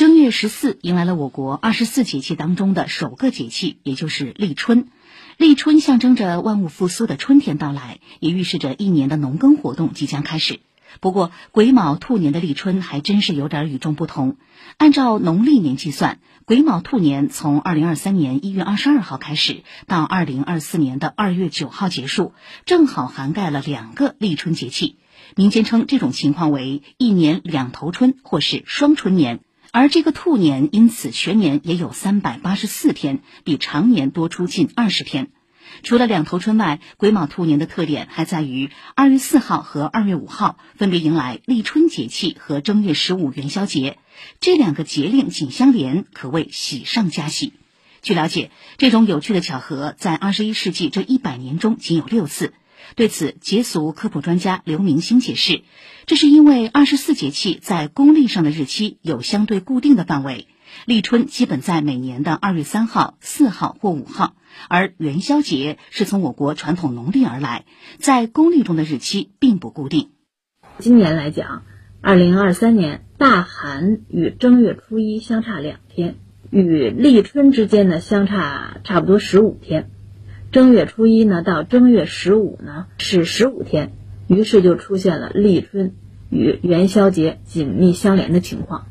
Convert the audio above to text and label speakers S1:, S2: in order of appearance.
S1: 正月十四迎来了我国二十四节气当中的首个节气，也就是立春。立春象征着万物复苏的春天到来，也预示着一年的农耕活动即将开始。不过，癸卯兔年的立春还真是有点与众不同。按照农历年计算，癸卯兔年从二零二三年一月二十二号开始，到二零二四年的二月九号结束，正好涵盖了两个立春节气。民间称这种情况为“一年两头春”或是“双春年”。而这个兔年因此全年也有三百八十四天，比常年多出近二十天。除了两头春外，癸卯兔年的特点还在于二月四号和二月五号分别迎来立春节气和正月十五元宵节，这两个节令紧相连，可谓喜上加喜。据了解，这种有趣的巧合在二十一世纪这一百年中仅有六次。对此，节俗科普专家刘明星解释，这是因为二十四节气在公历上的日期有相对固定的范围。立春基本在每年的二月三号、四号或五号，而元宵节是从我国传统农历而来，在公历中的日期并不固定。
S2: 今年来讲，二零二三年大寒与正月初一相差两天，与立春之间呢相差差不多十五天。正月初一呢到正月十五呢是十五天，于是就出现了立春与元宵节紧密相连的情况。